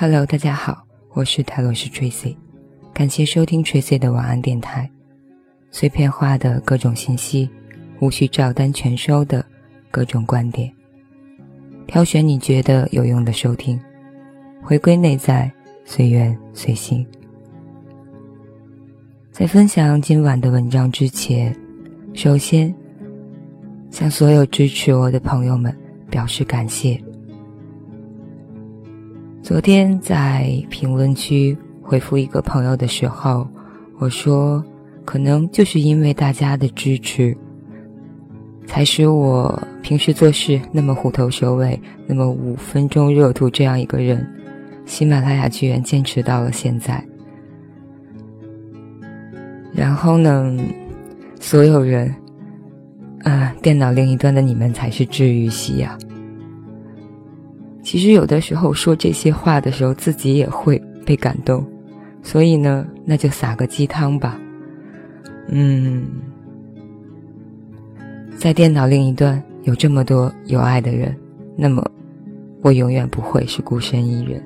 Hello，大家好，我是泰罗斯 Tracy，感谢收听 Tracy 的晚安电台。碎片化的各种信息，无需照单全收的各种观点，挑选你觉得有用的收听，回归内在，随缘随心。在分享今晚的文章之前，首先向所有支持我的朋友们表示感谢。昨天在评论区回复一个朋友的时候，我说，可能就是因为大家的支持，才使我平时做事那么虎头蛇尾，那么五分钟热度这样一个人，喜马拉雅居然坚持到了现在。然后呢，所有人，啊，电脑另一端的你们才是治愈系呀。其实有的时候说这些话的时候，自己也会被感动，所以呢，那就撒个鸡汤吧。嗯，在电脑另一端有这么多有爱的人，那么我永远不会是孤身一人。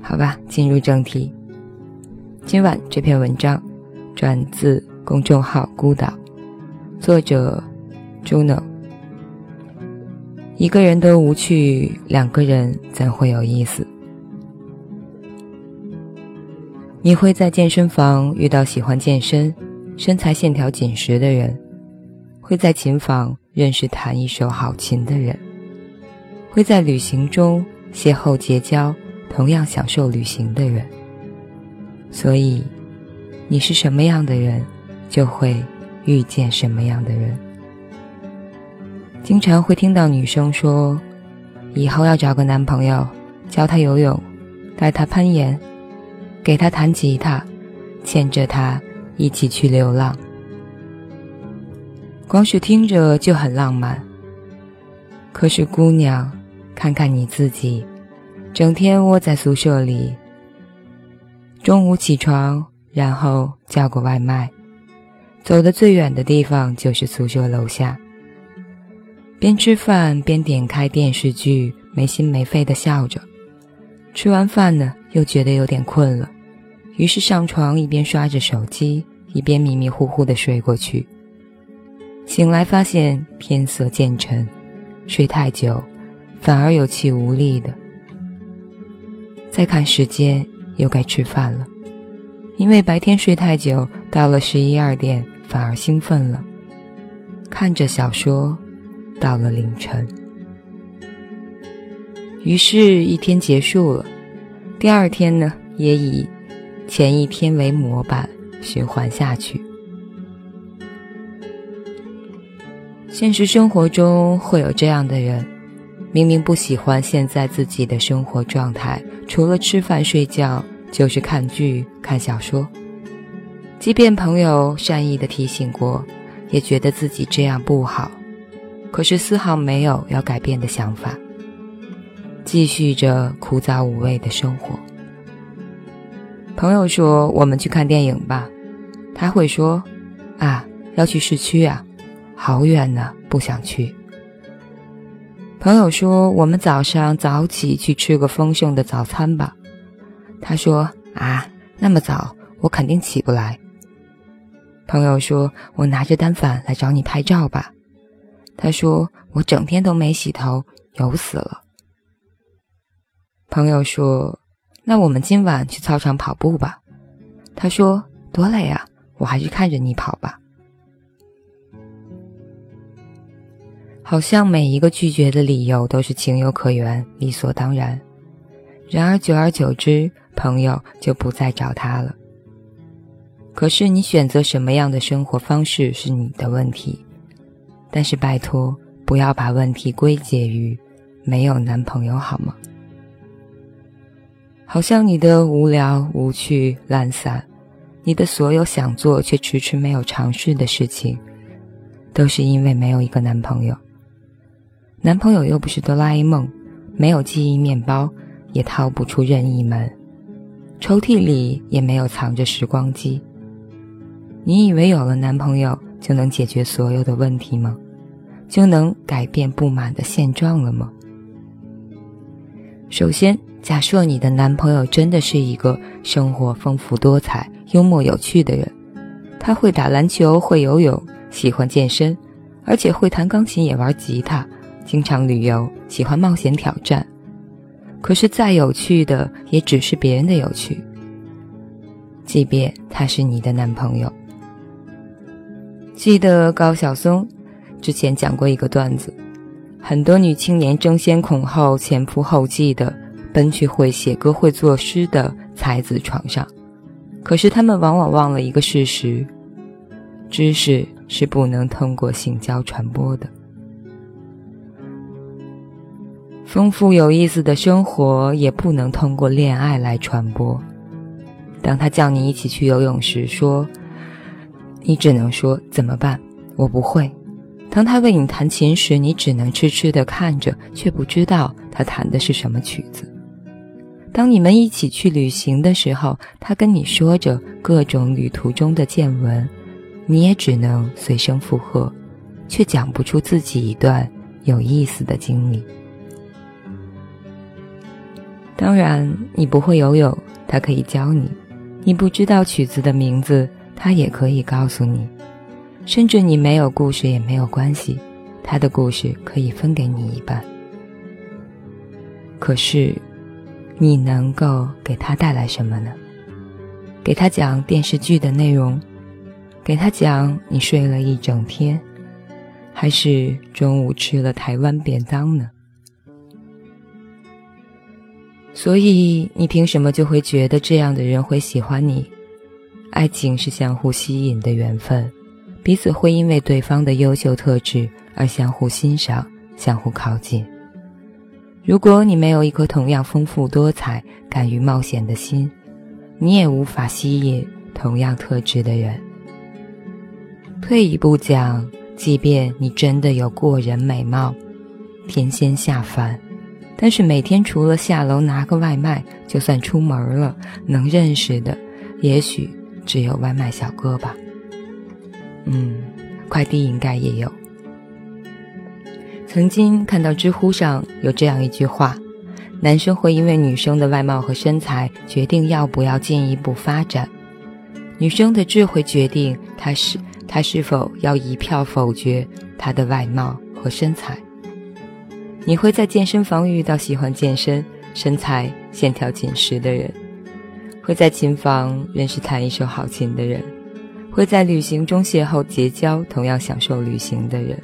好吧，进入正题。今晚这篇文章转自公众号“孤岛”，作者朱能。一个人都无趣，两个人怎会有意思？你会在健身房遇到喜欢健身、身材线条紧实的人，会在琴房认识弹一手好琴的人，会在旅行中邂逅结交同样享受旅行的人。所以，你是什么样的人，就会遇见什么样的人。经常会听到女生说：“以后要找个男朋友，教他游泳，带他攀岩，给他弹吉他，牵着他一起去流浪。”光是听着就很浪漫。可是姑娘，看看你自己，整天窝在宿舍里，中午起床，然后叫个外卖，走的最远的地方就是宿舍楼下。边吃饭边点开电视剧，没心没肺的笑着。吃完饭呢，又觉得有点困了，于是上床一边刷着手机，一边迷迷糊糊的睡过去。醒来发现天色渐沉，睡太久，反而有气无力的。再看时间，又该吃饭了，因为白天睡太久，到了十一二点反而兴奋了，看着小说。到了凌晨，于是，一天结束了。第二天呢，也以前一天为模板循环下去。现实生活中会有这样的人，明明不喜欢现在自己的生活状态，除了吃饭睡觉，就是看剧、看小说。即便朋友善意的提醒过，也觉得自己这样不好。可是丝毫没有要改变的想法，继续着枯燥无味的生活。朋友说：“我们去看电影吧。”他会说：“啊，要去市区啊，好远呢，不想去。”朋友说：“我们早上早起去吃个丰盛的早餐吧。”他说：“啊，那么早，我肯定起不来。”朋友说：“我拿着单反来找你拍照吧。”他说：“我整天都没洗头，油死了。”朋友说：“那我们今晚去操场跑步吧。”他说：“多累啊，我还是看着你跑吧。”好像每一个拒绝的理由都是情有可原、理所当然。然而久而久之，朋友就不再找他了。可是你选择什么样的生活方式是你的问题。但是拜托，不要把问题归结于没有男朋友，好吗？好像你的无聊、无趣、懒散，你的所有想做却迟迟没有尝试的事情，都是因为没有一个男朋友。男朋友又不是哆啦 A 梦，没有记忆面包，也掏不出任意门，抽屉里也没有藏着时光机。你以为有了男朋友？就能解决所有的问题吗？就能改变不满的现状了吗？首先，假设你的男朋友真的是一个生活丰富多彩、幽默有趣的人，他会打篮球、会游泳、喜欢健身，而且会弹钢琴也玩吉他，经常旅游，喜欢冒险挑战。可是再有趣的，也只是别人的有趣。即便他是你的男朋友。记得高晓松之前讲过一个段子。很多女青年争先恐后、前仆后继地奔去会写歌、会作诗的才子床上，可是她们往往忘了一个事实：知识是不能通过性交传播的。丰富有意思的生活也不能通过恋爱来传播。当他叫你一起去游泳时，说，你只能说怎么办？我不会。当他为你弹琴时，你只能痴痴地看着，却不知道他弹的是什么曲子。当你们一起去旅行的时候，他跟你说着各种旅途中的见闻，你也只能随声附和，却讲不出自己一段有意思的经历。当然，你不会游泳，他可以教你；你不知道曲子的名字，他也可以告诉你。甚至你没有故事也没有关系，他的故事可以分给你一半。可是，你能够给他带来什么呢？给他讲电视剧的内容，给他讲你睡了一整天，还是中午吃了台湾便当呢？所以，你凭什么就会觉得这样的人会喜欢你？爱情是相互吸引的缘分。彼此会因为对方的优秀特质而相互欣赏、相互靠近。如果你没有一颗同样丰富多彩、敢于冒险的心，你也无法吸引同样特质的人。退一步讲，即便你真的有过人美貌、天仙下凡，但是每天除了下楼拿个外卖，就算出门了，能认识的也许只有外卖小哥吧。嗯，快递应该也有。曾经看到知乎上有这样一句话：男生会因为女生的外貌和身材决定要不要进一步发展，女生的智慧决定他是他是否要一票否决她的外貌和身材。你会在健身房遇到喜欢健身、身材线条紧实的人，会在琴房认识弹一手好琴的人。会在旅行中邂逅、结交同样享受旅行的人。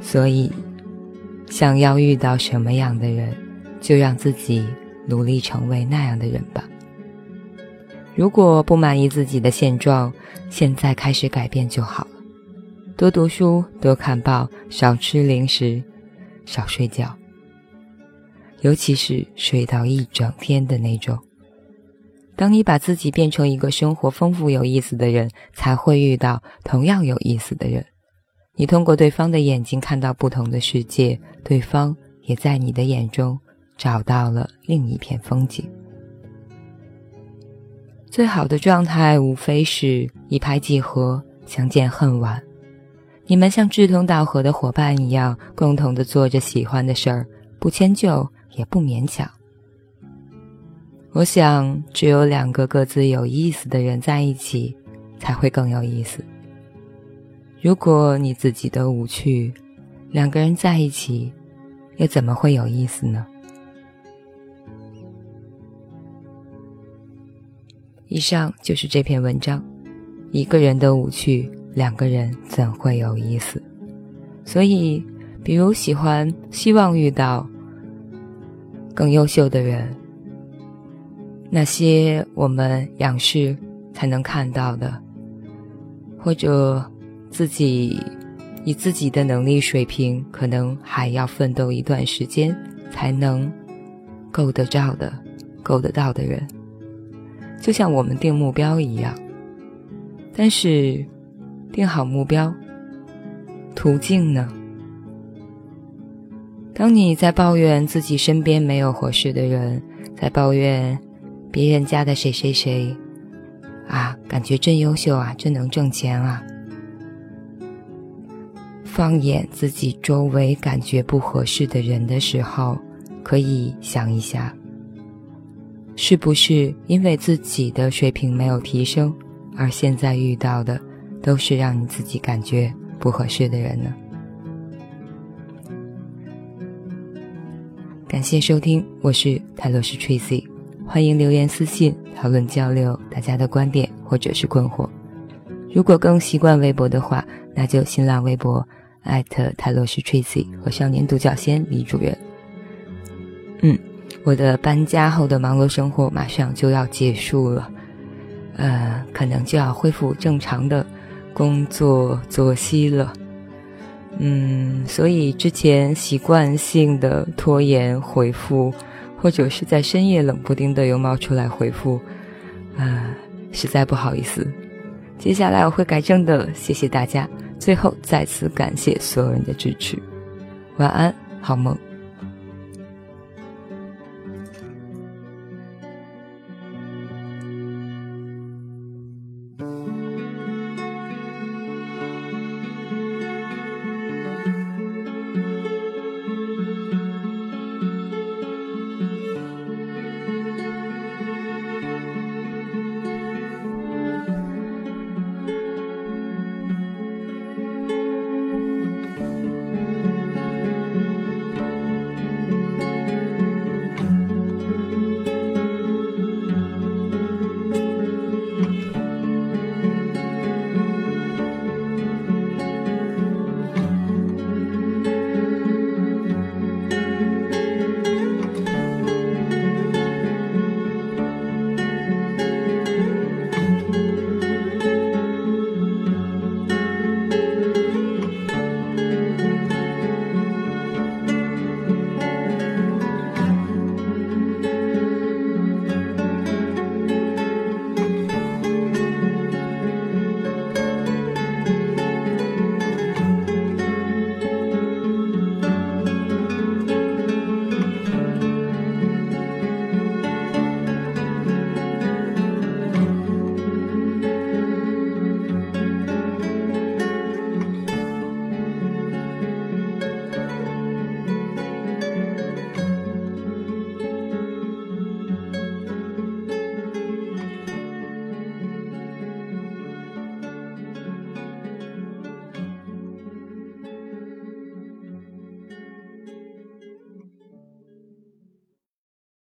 所以，想要遇到什么样的人，就让自己努力成为那样的人吧。如果不满意自己的现状，现在开始改变就好了。多读书，多看报，少吃零食，少睡觉，尤其是睡到一整天的那种。当你把自己变成一个生活丰富、有意思的人，才会遇到同样有意思的人。你通过对方的眼睛看到不同的世界，对方也在你的眼中找到了另一片风景。最好的状态无非是一拍即合，相见恨晚。你们像志同道合的伙伴一样，共同的做着喜欢的事儿，不迁就也不勉强。我想，只有两个各自有意思的人在一起，才会更有意思。如果你自己都无趣，两个人在一起，又怎么会有意思呢？以上就是这篇文章。一个人的无趣，两个人怎会有意思？所以，比如喜欢、希望遇到更优秀的人。那些我们仰视才能看到的，或者自己以自己的能力水平，可能还要奋斗一段时间才能够得着的、够得到的人，就像我们定目标一样。但是，定好目标，途径呢？当你在抱怨自己身边没有合适的人，在抱怨。别人家的谁谁谁，啊，感觉真优秀啊，真能挣钱啊。放眼自己周围感觉不合适的人的时候，可以想一下，是不是因为自己的水平没有提升，而现在遇到的都是让你自己感觉不合适的人呢？感谢收听，我是泰勒斯 Tracy，欢迎留言私信讨论交流大家的观点或者是困惑。如果更习惯微博的话，那就新浪微博艾特泰勒斯 Tracy 和少年独角仙李主任。嗯，我的搬家后的忙碌生活马上就要结束了，呃，可能就要恢复正常的工作作息了。嗯，所以之前习惯性的拖延回复，或者是在深夜冷不丁的又冒出来回复，啊，实在不好意思。接下来我会改正的，谢谢大家。最后再次感谢所有人的支持，晚安，好梦。